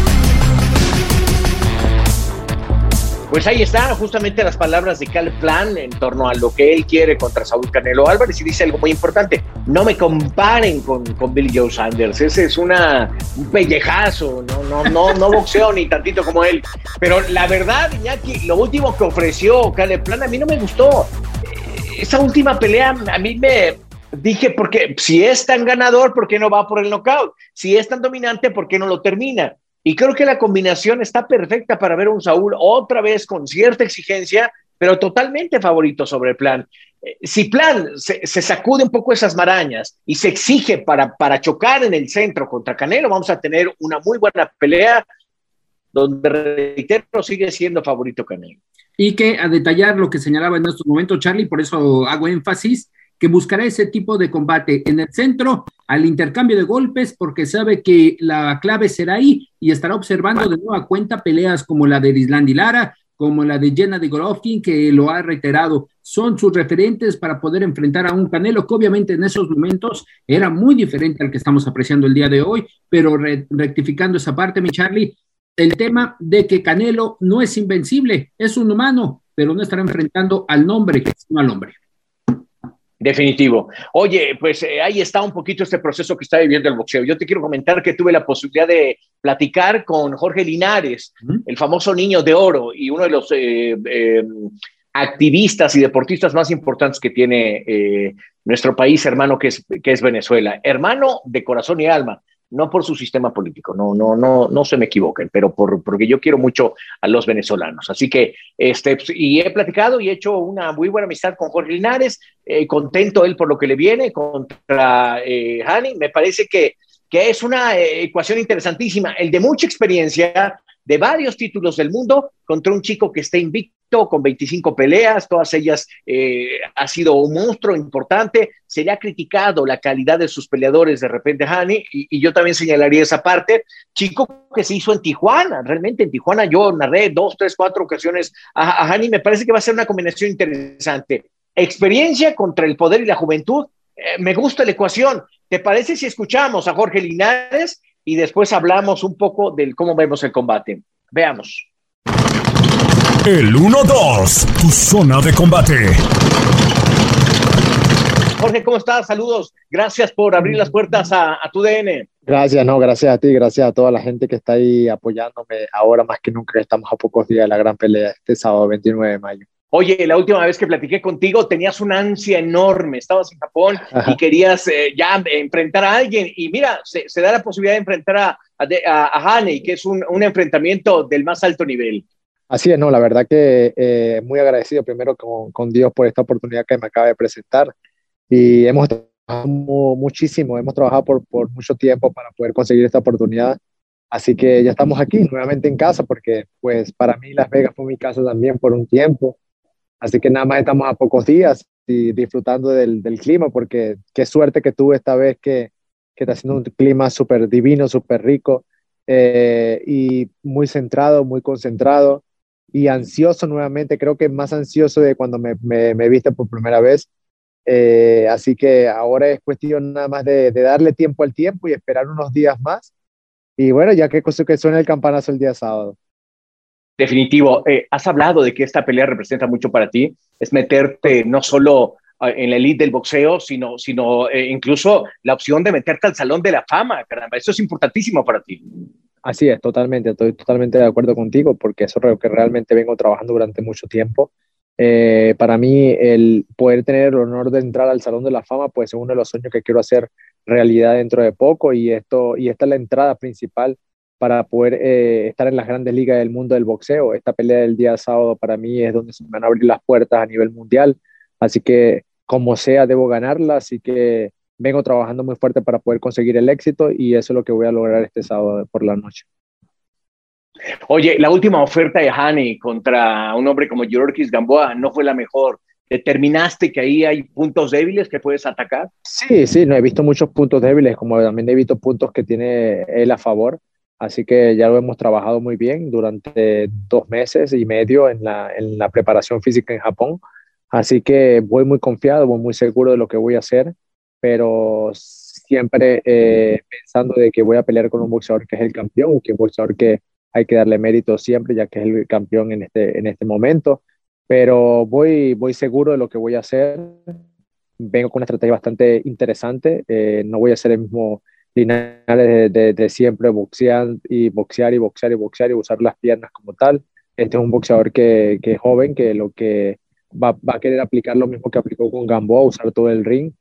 Pues ahí están justamente las palabras de Cal Plan en torno a lo que él quiere contra Saúl Canelo Álvarez y dice algo muy importante, no me comparen con, con Billy Joe Sanders, ese es una, un pellejazo, no, no, no, no boxeo ni tantito como él. Pero la verdad, Iñaki, lo último que ofreció Cal Plan a mí no me gustó. Eh, esa última pelea a mí me, dije, porque si es tan ganador, ¿por qué no va por el knockout? Si es tan dominante, ¿por qué no lo termina? Y creo que la combinación está perfecta para ver a un Saúl otra vez con cierta exigencia, pero totalmente favorito sobre Plan. Eh, si Plan se, sacude un poco esas marañas y se exige para, para chocar en el centro contra Canelo, vamos a tener una muy buena pelea donde, reitero, sigue siendo favorito Canelo. Y que a detallar lo que señalaba en estos momentos Charlie, por eso hago énfasis, que buscará ese tipo de combate en el centro, al intercambio de golpes, porque sabe que la clave será ahí y estará observando de nueva cuenta peleas como la de Islandi Lara, como la de Jenna de Golovkin, que lo ha reiterado, son sus referentes para poder enfrentar a un Canelo que obviamente en esos momentos era muy diferente al que estamos apreciando el día de hoy, pero rectificando esa parte, mi Charlie, el tema de que Canelo no es invencible, es un humano, pero no estará enfrentando al nombre, sino al hombre. Definitivo. Oye, pues eh, ahí está un poquito este proceso que está viviendo el boxeo. Yo te quiero comentar que tuve la posibilidad de platicar con Jorge Linares, el famoso niño de oro y uno de los eh, eh, activistas y deportistas más importantes que tiene nuestro país, hermano, que es, que es Venezuela. Hermano de corazón y alma no por su sistema político, no, no, no, no se me equivoquen, pero por, porque yo quiero mucho a los venezolanos. Así que, este, y he platicado y he hecho una muy buena amistad con Jorge Linares, eh, contento él por lo que le viene contra eh, Hani, me parece que, que es una eh, ecuación interesantísima, el de mucha experiencia, de varios títulos del mundo contra un chico que está invicto con 25 peleas, todas ellas eh, ha sido un monstruo importante. Se le ha criticado la calidad de sus peleadores de repente, Hani, y, yo también señalaría esa parte. Chico que se hizo en Tijuana, realmente en Tijuana yo narré dos, tres, cuatro ocasiones a, a Hani, me parece que va a ser una combinación interesante. Experiencia contra el poder y la juventud. Eh, me gusta la ecuación. ¿Te parece si escuchamos a Jorge Linares y después hablamos un poco del cómo vemos el combate. Veamos. El 1-2, tu zona de combate. Jorge, ¿cómo estás? Saludos. Gracias por abrir las puertas a, tu DN. Gracias, no, gracias a ti, gracias a toda la gente que está ahí apoyándome ahora más que nunca estamos a pocos días de la gran pelea este sábado 29 de mayo. Oye, la última vez que platiqué contigo tenías una ansia enorme, estabas en Japón y querías eh, ya enfrentar a alguien y mira, se, da la posibilidad de enfrentar a, a, Haney, que es un, enfrentamiento del más alto nivel. Así es, no, la verdad que eh, muy agradecido primero con, con, Dios por esta oportunidad que me acaba de presentar. Y hemos trabajado muchísimo, hemos trabajado por, por mucho tiempo para poder conseguir esta oportunidad. Así que ya estamos aquí nuevamente en casa porque pues para mí Las Vegas fue mi casa también por un tiempo. Así que nada más estamos a pocos días y disfrutando del, del clima, porque qué suerte que tuve esta vez que, que está haciendo un clima súper divino, súper rico eh, y muy centrado, muy concentrado y ansioso nuevamente. Creo que más ansioso de cuando me, me, viste por primera vez. Eh, así que ahora es cuestión nada más de, darle tiempo al tiempo y esperar unos días más. Y bueno, ya que, que suena el campanazo el día sábado. Definitivo. Eh, has hablado de que esta pelea representa mucho para ti. Es meterte no solo eh, en la elite del boxeo, sino, sino eh, incluso la opción de meterte al Salón de la Fama. Caramba, eso es importantísimo para ti. Así es, totalmente. Estoy totalmente de acuerdo contigo porque eso es lo que realmente vengo trabajando durante mucho tiempo. para mí, el poder tener el honor de entrar al Salón de la Fama, pues es uno de los sueños que quiero hacer realidad dentro de poco y, esto, y esta es la entrada principal para poder eh, estar en las grandes ligas del mundo del boxeo. Esta pelea del día sábado para mí es donde se van a abrir las puertas a nivel mundial, así que como sea debo ganarla, así que vengo trabajando muy fuerte para poder conseguir el éxito y eso es lo que voy a lograr este sábado por la noche. Oye, la última oferta de Hani contra un hombre como Yorkis Gamboa no fue la mejor. ¿Determinaste que ahí hay puntos débiles que puedes atacar? Sí, sí, no he visto muchos puntos débiles, como también he visto puntos que tiene él a favor. Así que ya lo hemos trabajado muy bien durante dos meses y medio en la, en la preparación física en Japón. Así que voy muy confiado, voy muy seguro de lo que voy a hacer, pero siempre eh, pensando de que voy a pelear con un boxeador que es el campeón, que un boxeador que hay que darle mérito siempre, ya que es el campeón en este, en este momento. Pero voy, voy seguro de lo que voy a hacer. Vengo con una estrategia bastante interesante. Eh, no voy a ser el mismo Linares de, siempre boxear y boxear y boxear y boxear y usar las piernas como tal. Este es un boxeador que, que es joven, que lo que va, va, a querer aplicar lo mismo que aplicó con Gamboa, usar todo el ring.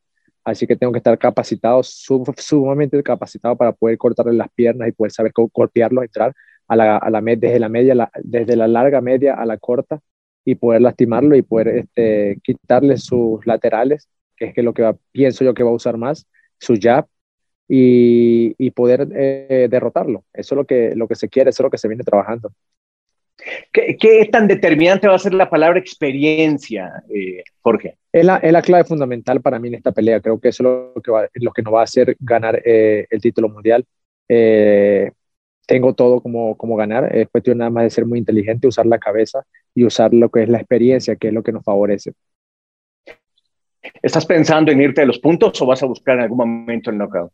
Así que tengo que estar capacitado, sumamente capacitado para poder cortarle las piernas y poder saber cómo golpearlo, entrar a la, a desde la media, desde la larga media a la corta y poder lastimarlo y poder este, quitarle sus laterales, que es que lo que pienso yo que va a usar más, su jab, y, y poder eh, derrotarlo. Eso es lo que, lo que se quiere, eso es lo que se viene trabajando. ¿Qué, ¿Qué, tan determinante va a ser la palabra experiencia, eh, Jorge? Es la, es la, clave fundamental para mí en esta pelea. Creo que eso es lo que, va, lo que nos va a hacer ganar eh, el título mundial. Eh, tengo todo como, como ganar. Es cuestión nada más de ser muy inteligente, usar la cabeza y usar lo que es la experiencia, que es lo que nos favorece. ¿Estás pensando en irte a los puntos o vas a buscar en algún momento el knockout?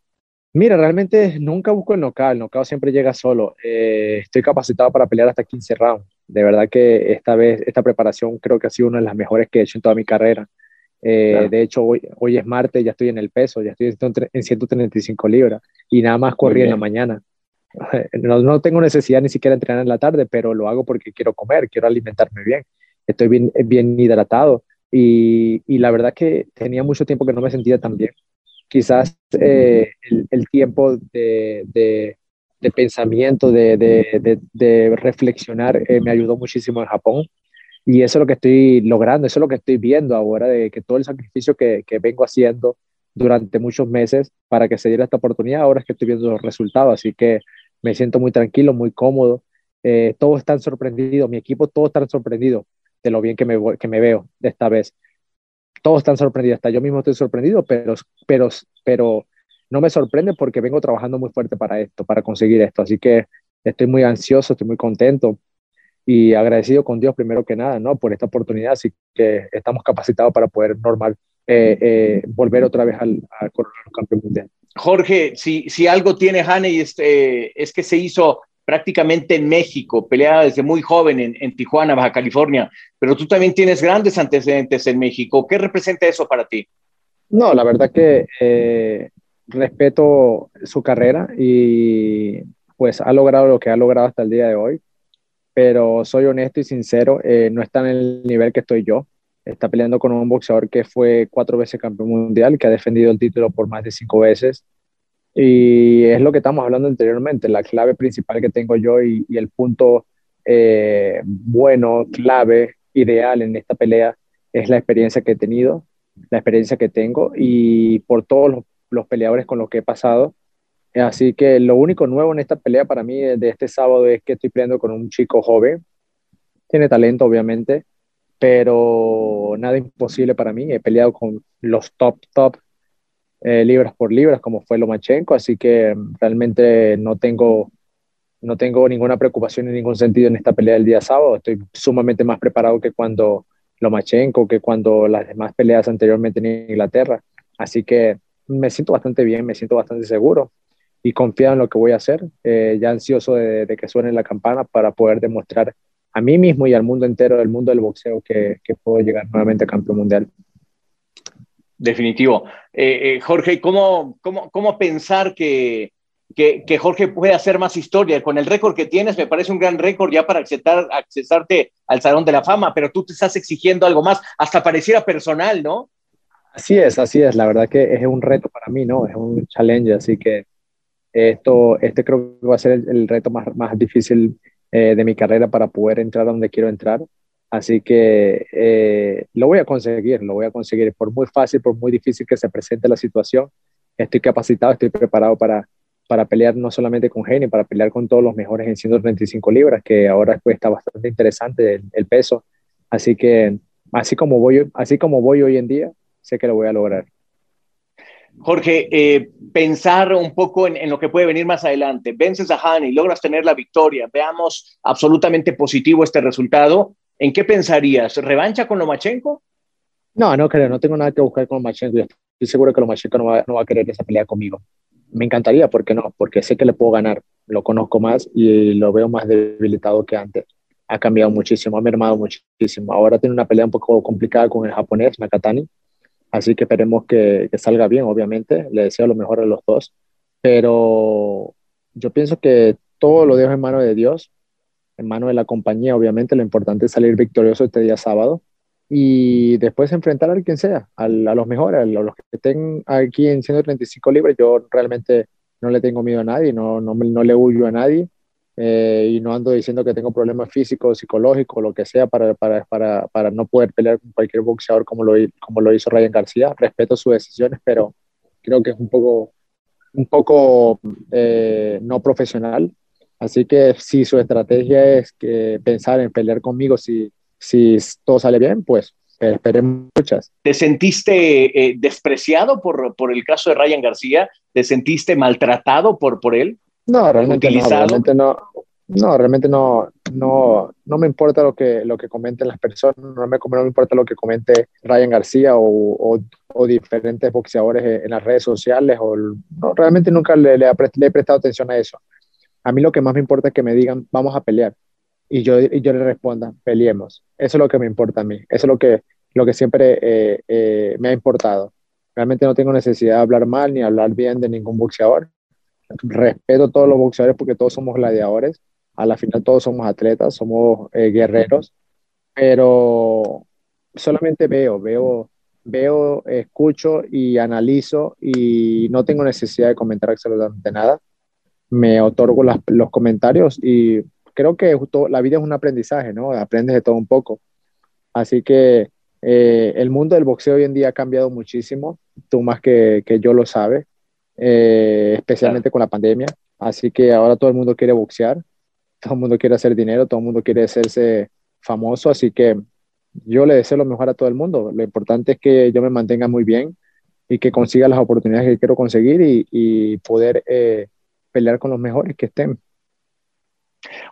Mira, realmente nunca busco el knockout, el knockout siempre llega solo. Eh, estoy capacitado para pelear hasta 15 rounds. De verdad que esta vez, esta preparación creo que ha sido una de las mejores que he hecho en toda mi carrera. Eh, de hecho, hoy, hoy es martes, ya estoy en el peso, ya estoy en 135 libras y nada más corrí en la mañana. No, no, tengo necesidad ni siquiera de entrenar en la tarde, pero lo hago porque quiero comer, quiero alimentarme bien. Estoy bien, bien hidratado y, y la verdad que tenía mucho tiempo que no me sentía tan bien quizás eh, el, tiempo de, pensamiento, de, reflexionar, eh, me ayudó muchísimo en Japón. Y eso es lo que estoy logrando, eso es lo que estoy viendo ahora, de que todo el sacrificio que, vengo haciendo durante muchos meses para que se diera esta oportunidad, ahora es que estoy viendo los resultados. Así que me siento muy tranquilo, muy cómodo. Eh, todos están sorprendidos, mi equipo, todos están sorprendidos de lo bien que me, que me veo esta vez todos están sorprendidos, hasta yo mismo estoy sorprendido, pero, pero, pero no me sorprende porque vengo trabajando muy fuerte para esto, para conseguir esto. Así que estoy muy ansioso, estoy muy contento y agradecido con Dios primero que nada, ¿no? Por esta oportunidad, así que estamos capacitados para poder normal eh, eh, volver otra vez al, a coronar campeón mundial. Jorge, si, si algo tiene Haney este, es que se hizo prácticamente en México, peleaba desde muy joven en, Tijuana, Baja California, pero tú también tienes grandes antecedentes en México. ¿Qué representa eso para ti? No, la verdad que eh, respeto su carrera y pues ha logrado lo que ha logrado hasta el día de hoy, pero soy honesto y sincero, eh, no está en el nivel que estoy yo. Está peleando con un boxeador que fue cuatro veces campeón mundial, que ha defendido el título por más de cinco veces, y es lo que estamos hablando anteriormente, la clave principal que tengo yo y, el punto eh, bueno, clave, ideal en esta pelea es la experiencia que he tenido, la experiencia que tengo y por todos los, peleadores con los que he pasado. Así que lo único nuevo en esta pelea para mí de este sábado es que estoy peleando con un chico joven. Tiene talento, obviamente, pero nada imposible para mí. He peleado con los top, top eh, libras por libras, como fue Lomachenko, así que mm, realmente no tengo, no tengo ninguna preocupación en ningún sentido en esta pelea del día sábado. Estoy sumamente más preparado que cuando Lomachenko, que cuando las demás peleas anteriormente en Inglaterra. Así que me siento bastante bien, me siento bastante seguro y confiado en lo que voy a hacer, eh, ya ansioso de, que suene la campana para poder demostrar a mí mismo y al mundo entero, del mundo del boxeo, que, que puedo llegar nuevamente a campeón mundial. Definitivo. Eh, eh, Jorge, ¿cómo, cómo, cómo pensar que, que, Jorge puede hacer más historia? Con el récord que tienes, me parece un gran récord ya para acceder, accesarte al Salón de la Fama, pero tú te estás exigiendo algo más, hasta pareciera personal, ¿no? Así es, así es. La verdad que es un reto para mí, ¿no? Es un challenge, así que esto, este creo que va a ser el, reto más, más difícil eh, de mi carrera para poder entrar donde quiero entrar. Así que eh, lo voy a conseguir, lo voy a conseguir. Por muy fácil, por muy difícil que se presente la situación, estoy capacitado, estoy preparado para, para pelear no solamente con Geni, para pelear con todos los mejores en 135 libras, que ahora pues, está bastante interesante el, peso. Así que así como, voy, así como voy hoy en día, sé que lo voy a lograr. Jorge, eh, pensar un poco en, en, lo que puede venir más adelante. Vences a Hani, logras tener la victoria, veamos absolutamente positivo este resultado. ¿En qué pensarías? ¿Revancha con Lomachenko? No, no creo, no tengo nada que buscar con Lomachenko. Estoy seguro que Lomachenko no va, no va a querer esa pelea conmigo. Me encantaría, ¿por qué no? Porque sé que le puedo ganar, lo conozco más y lo veo más debilitado que antes. Ha cambiado muchísimo, ha mermado muchísimo. Ahora tiene una pelea un poco complicada con el japonés, Nakatani. Así que esperemos que, que salga bien, obviamente. Le deseo lo mejor a los dos. Pero yo pienso que todo lo dejo en manos de Dios en mano de la compañía. Obviamente lo importante es salir victorioso este día sábado y después enfrentar a quien sea, a, los mejores, a los que estén aquí en 135 libres. Yo realmente no le tengo miedo a nadie, no, no, no le huyo a nadie eh, y no ando diciendo que tengo problemas físicos, psicológicos, lo que sea, para, para, para, para no poder pelear con cualquier boxeador como lo, como lo hizo Ryan García. Respeto sus decisiones, pero creo que es un poco, un poco eh, no profesional. Así que si su estrategia es que pensar en pelear conmigo si, si todo sale bien, pues esperemos muchas. ¿Te sentiste eh, despreciado por, por el caso de Ryan García? ¿Te sentiste maltratado por, por él? No, realmente no, realmente no. No, realmente no, no, no me importa lo que, lo que comenten las personas, no me, no me importa lo que comente Ryan García o, o, diferentes boxeadores en las redes sociales. O, no, realmente nunca le, le, he prestado atención a eso. A mí lo que más me importa es que me digan, vamos a pelear. Y yo, y yo le responda, peleemos. Eso es lo que me importa a mí. Eso es lo que, lo que siempre eh, eh, me ha importado. Realmente no tengo necesidad de hablar mal ni hablar bien de ningún boxeador respeto a todos los boxeadores porque todos somos gladiadores, a la final todos somos atletas, somos eh, guerreros, pero solamente veo, veo, veo, escucho y analizo y no tengo necesidad de comentar absolutamente nada. Me otorgo los comentarios y creo que la vida es un aprendizaje, ¿no? Aprendes de todo un poco. Así que eh, el mundo del boxeo hoy en día ha cambiado muchísimo, tú más que, que yo lo sabes. Eh, especialmente con la pandemia. Así que ahora todo el mundo quiere boxear, todo el mundo quiere hacer dinero, todo el mundo quiere hacerse famoso, así que yo le deseo lo mejor a todo el mundo. Lo importante es que yo me mantenga muy bien y que consiga las oportunidades que quiero conseguir y, poder eh, pelear con los mejores que estén.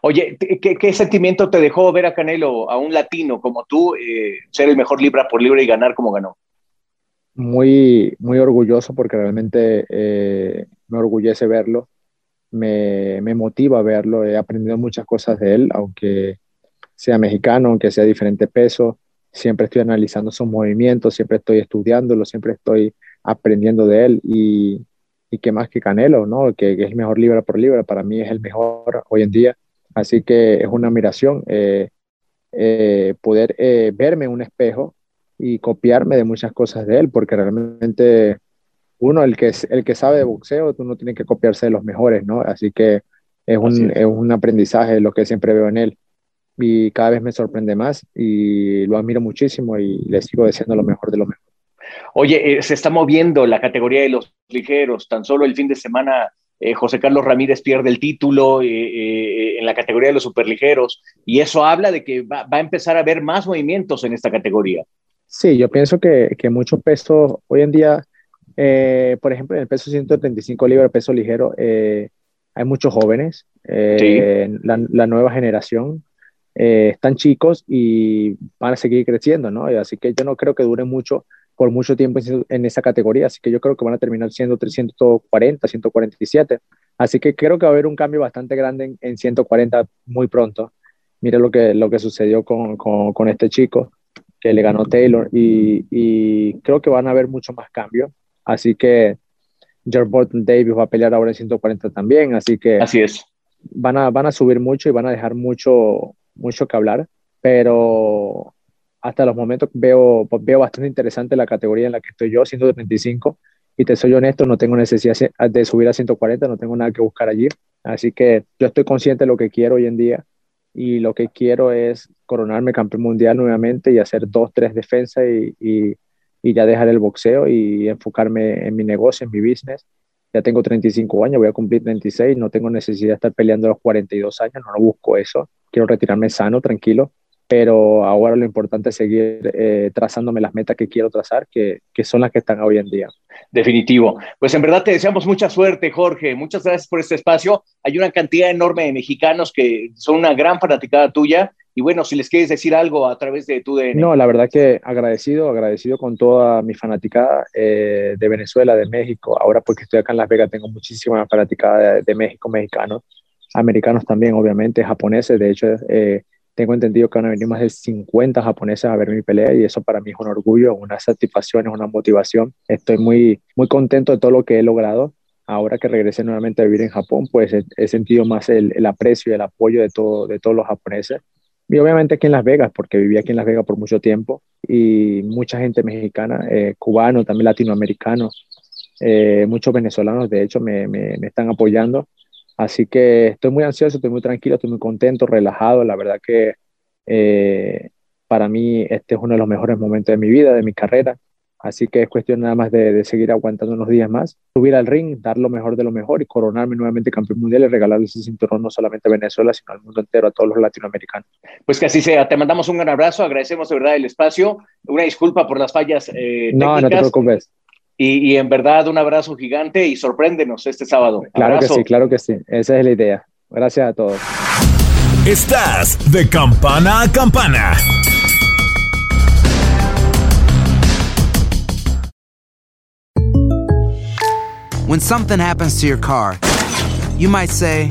Oye, ¿qué, sentimiento te dejó ver a Canelo, a un latino como tú, eh, ser el mejor libra por libra y ganar como ganó? muy, muy orgulloso porque realmente eh, me orgullece verlo, me, me, motiva verlo, he aprendido muchas cosas de él, aunque sea mexicano, aunque sea diferente peso, siempre estoy analizando sus movimientos, siempre estoy estudiándolo, siempre estoy aprendiendo de él y, y qué más que Canelo, ¿no? Que, es el mejor libra por libra, para mí es el mejor hoy en día, así que es una admiración eh, eh, poder verme en un espejo y copiarme de muchas cosas de él, porque realmente uno, el que, el que sabe de boxeo, tú no tienes que copiarse de los mejores, ¿no? Así que es un, es. un aprendizaje lo que siempre veo en él. Y cada vez me sorprende más y lo admiro muchísimo y le sigo deseando lo mejor de lo mejor. Oye, eh, se está moviendo la categoría de los ligeros. Tan solo el fin de semana eh, José Carlos Ramírez pierde el título eh, en la categoría de los superligeros y eso habla de que va, va, a empezar a haber más movimientos en esta categoría. Sí, yo pienso que, que muchos pesos hoy en día, por ejemplo, en el peso 135 libras, peso ligero, hay muchos jóvenes, eh, la, nueva generación, están chicos y van a seguir creciendo, ¿no? así que yo no creo que dure mucho, por mucho tiempo en, esa categoría, así que yo creo que van a terminar siendo 340, 147. Así que creo que va a haber un cambio bastante grande en, en 140 muy pronto. Mira lo que, lo que sucedió con, con, con este chico que le ganó Taylor y, creo que van a haber mucho más cambios. Así que George Burton Davis va a pelear ahora en 140 también, así que así es. Van a, van a subir mucho y van a dejar mucho, mucho que hablar, pero hasta los momentos veo, veo bastante interesante la categoría en la que estoy yo, 135, y te soy honesto, no tengo necesidad de subir a 140, no tengo nada que buscar allí, así que yo estoy consciente de lo que quiero hoy en día y lo que quiero es coronarme campeón mundial nuevamente y hacer dos, tres defensas y, y, ya dejar el boxeo y enfocarme en mi negocio, en mi business. Ya tengo 35 años, voy a cumplir 36, no tengo necesidad de estar peleando a los 42 años, no lo busco eso. Quiero retirarme sano, tranquilo, pero ahora lo importante es seguir eh, trazándome las metas que quiero trazar, que, que, son las que están hoy en día. Definitivo. Pues en verdad te deseamos mucha suerte, Jorge. Muchas gracias por este espacio. Hay una cantidad enorme de mexicanos que son una gran fanaticada tuya. Y bueno, si les quieres decir algo a través de tu DN. No, la verdad que agradecido, agradecido con toda mi fanaticada eh, de Venezuela, de México. Ahora porque estoy acá en Las Vegas tengo muchísima fanaticada de, de México, mexicanos, americanos también, obviamente, japoneses. De hecho, eh, tengo entendido que van a venir más de 50 japoneses a ver mi pelea y eso para mí es un orgullo, una satisfacción, es una motivación. Estoy muy, muy contento de todo lo que he logrado. Ahora que regresé nuevamente a vivir en Japón, pues he, sentido más el, el, aprecio y el apoyo de, todo, de todos los japoneses y obviamente aquí en Las Vegas, porque viví aquí en Las Vegas por mucho tiempo y mucha gente mexicana, eh, cubano, también latinoamericano, eh, muchos venezolanos de hecho me, me, están apoyando. Así que estoy muy ansioso, estoy muy tranquilo, estoy muy contento, relajado. La verdad que eh, para mí este es uno de los mejores momentos de mi vida, de mi carrera. Así que es cuestión nada más de, seguir aguantando unos días más, subir al ring, dar lo mejor de lo mejor y coronarme nuevamente campeón mundial y regalarle ese cinturón no solamente a Venezuela, sino al mundo entero, a todos los latinoamericanos. Pues que así sea. Te mandamos un gran abrazo, agradecemos de verdad el espacio. Una disculpa por las fallas. Eh, no, no te preocupes. Y, en verdad un abrazo gigante y sorpréndenos este sábado. Claro que sí, claro que sí. Esa es la idea. Gracias a todos. Estás de campana a campana. When something happens to your car, you might say,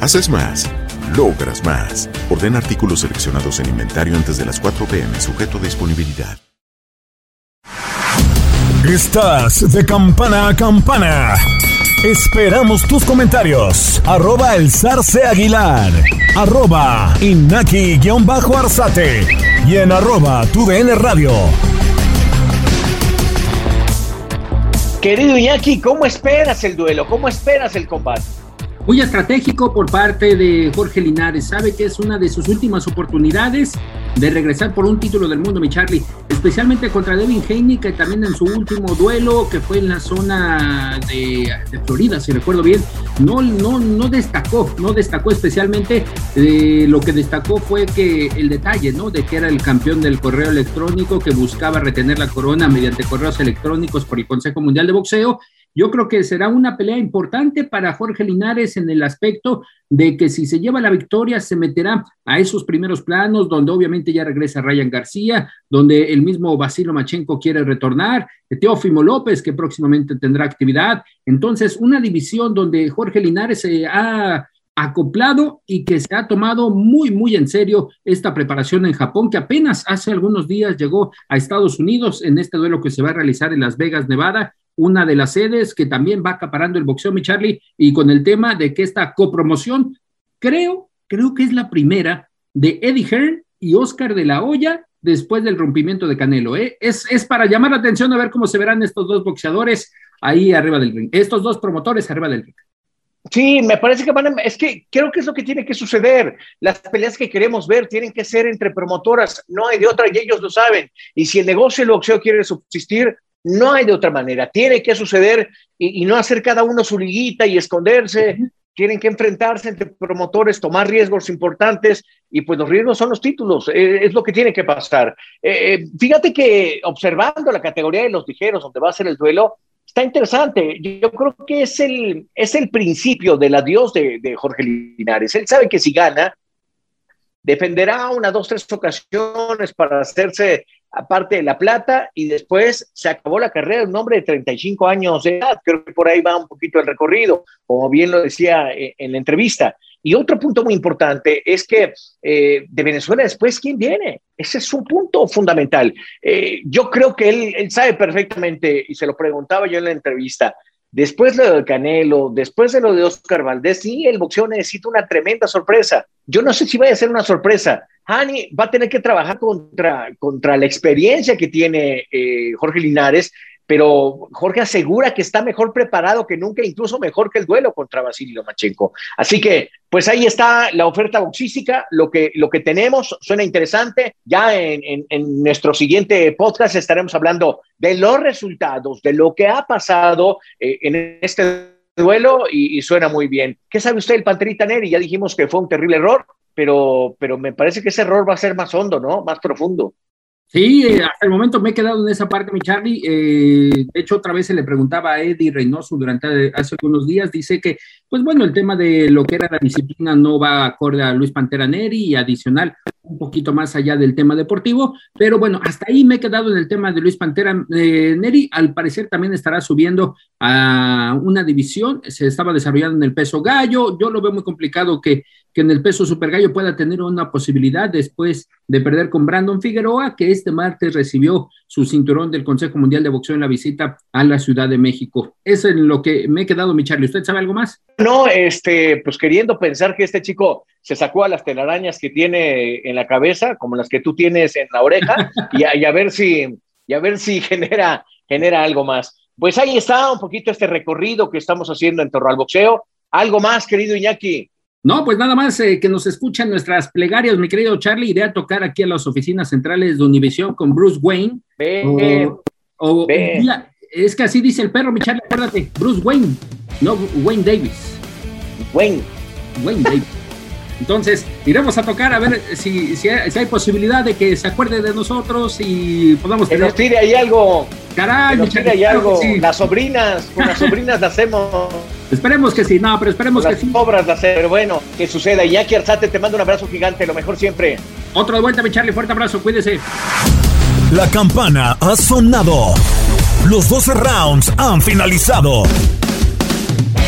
Haces más, logras más. Orden artículos seleccionados en inventario antes de las 4 pm, sujeto a disponibilidad. Estás de campana a campana. Esperamos tus comentarios. Arroba el zarce aguilar. Arroba inaki-arzate. Y en arroba tu radio. Querido Iñaki, ¿cómo esperas el duelo? ¿Cómo esperas el combate? Muy estratégico por parte de Jorge Linares. Sabe que es una de sus últimas oportunidades de regresar por un título del mundo, mi Charlie, especialmente contra Devin Haney, que también en su último duelo, que fue en la zona de, Florida, si recuerdo bien, no, no, no destacó, no destacó especialmente, eh, lo que destacó fue que el detalle, ¿no? De que era el campeón del correo electrónico, que buscaba retener la corona mediante correos electrónicos por el Consejo Mundial de Boxeo, yo creo que será una pelea importante para Jorge Linares en el aspecto de que si se lleva la victoria se meterá a esos primeros planos donde obviamente ya regresa Ryan García, donde el mismo Basilo Machenko quiere retornar, Teófimo López que próximamente tendrá actividad. Entonces, una división donde Jorge Linares se ha acoplado y que se ha tomado muy, muy en serio esta preparación en Japón, que apenas hace algunos días llegó a Estados Unidos en este duelo que se va a realizar en Las Vegas, Nevada, una de las sedes que también va acaparando el boxeo, mi Charlie, y con el tema de que esta copromoción, creo, creo que es la primera de Eddie Hearn y Oscar de la Hoya después del rompimiento de Canelo. ¿eh? Es, es para llamar la atención a ver cómo se verán estos dos boxeadores ahí arriba del ring, estos dos promotores arriba del ring. Sí, me parece que van a, es que creo que es lo que tiene que suceder. Las peleas que queremos ver tienen que ser entre promotoras, no hay de otra y ellos lo saben. Y si el negocio del boxeo quiere subsistir, no hay de otra manera, tiene que suceder y, no hacer cada uno su liguita y esconderse. Tienen que enfrentarse entre promotores, tomar riesgos importantes y pues los riesgos son los títulos, eh, es lo que tiene que pasar. Eh, eh, fíjate que observando la categoría de los ligeros, donde va a ser el duelo, está interesante. Yo creo que es el, es el principio del adiós de, de Jorge Linares. Él sabe que si gana, defenderá una, dos, tres ocasiones para hacerse aparte de la plata y después se acabó la carrera de un hombre de 35 años de edad. Creo que por ahí va un poquito el recorrido, como bien lo decía eh, en la entrevista. Y otro punto muy importante es que eh, de Venezuela después, ¿quién viene? Ese es un punto fundamental. Eh, yo creo que él, él, sabe perfectamente, y se lo preguntaba yo en la entrevista, después de lo de Canelo, después de lo de Oscar Valdés, sí, el boxeo necesita una tremenda sorpresa. Yo no sé si vaya a ser una sorpresa. Hani va a tener que trabajar contra, contra la experiencia que tiene eh, Jorge Linares, pero Jorge asegura que está mejor preparado que nunca, incluso mejor que el duelo contra Basilio Lomachenko. Así que, pues ahí está la oferta boxística, lo que, lo que tenemos suena interesante. Ya en, nuestro siguiente podcast estaremos hablando de los resultados, de lo que ha pasado eh, en este duelo y, y, suena muy bien. ¿Qué sabe usted del Panterita Neri? Ya dijimos que fue un terrible error, pero, pero me parece que ese error va a ser más hondo, ¿no? Más profundo. Sí, hasta el momento me he quedado en esa parte, mi Charlie. Eh, de hecho, otra vez se le preguntaba a Eddie Reynoso durante hace algunos días, dice que, pues bueno, el tema de lo que era la disciplina no va acorde a Luis Pantera Neri y adicional un poquito más allá del tema deportivo, pero bueno, hasta ahí me he quedado en el tema de Luis Pantera eh, Neri. Al parecer también estará subiendo a una división, se estaba desarrollando en el peso gallo. Yo lo veo muy complicado que que en el peso super gallo pueda tener una posibilidad después de perder con Brandon Figueroa, que este martes recibió su cinturón del Consejo Mundial de Boxeo en la visita a la Ciudad de México. Es en lo que me he quedado, mi Charlie. ¿Usted sabe algo más? No, este, pues queriendo pensar que este chico se sacó a las telarañas que tiene en la cabeza, como las que tú tienes en la oreja, y, a, ver si, y a ver si genera, genera algo más. Pues ahí está un poquito este recorrido que estamos haciendo en torno al boxeo. ¿Algo más, querido Iñaki? No, pues nada más eh, que nos escuchan nuestras plegarias, mi querido Charlie. Iré a tocar aquí a las oficinas centrales de Univision con Bruce Wayne. o, es que así dice el perro, mi Charlie, acuérdate. Bruce Wayne, no Wayne Davis. Wayne. Wayne Davis. Entonces, iremos a tocar a ver si, si, hay, posibilidad de que se acuerde de nosotros y podamos tener. Que nos tire ahí algo. Caray, que nos tire ahí algo. Las sobrinas, con las sobrinas las hacemos. Esperemos que sí, no, pero esperemos que sí. Obras de hacer, pero bueno, que suceda. Iñaki Arzate, te mando un abrazo gigante, lo mejor siempre. Otro de vuelta, mi Charlie, fuerte abrazo, cuídese. La campana ha sonado. Los 12 rounds han finalizado.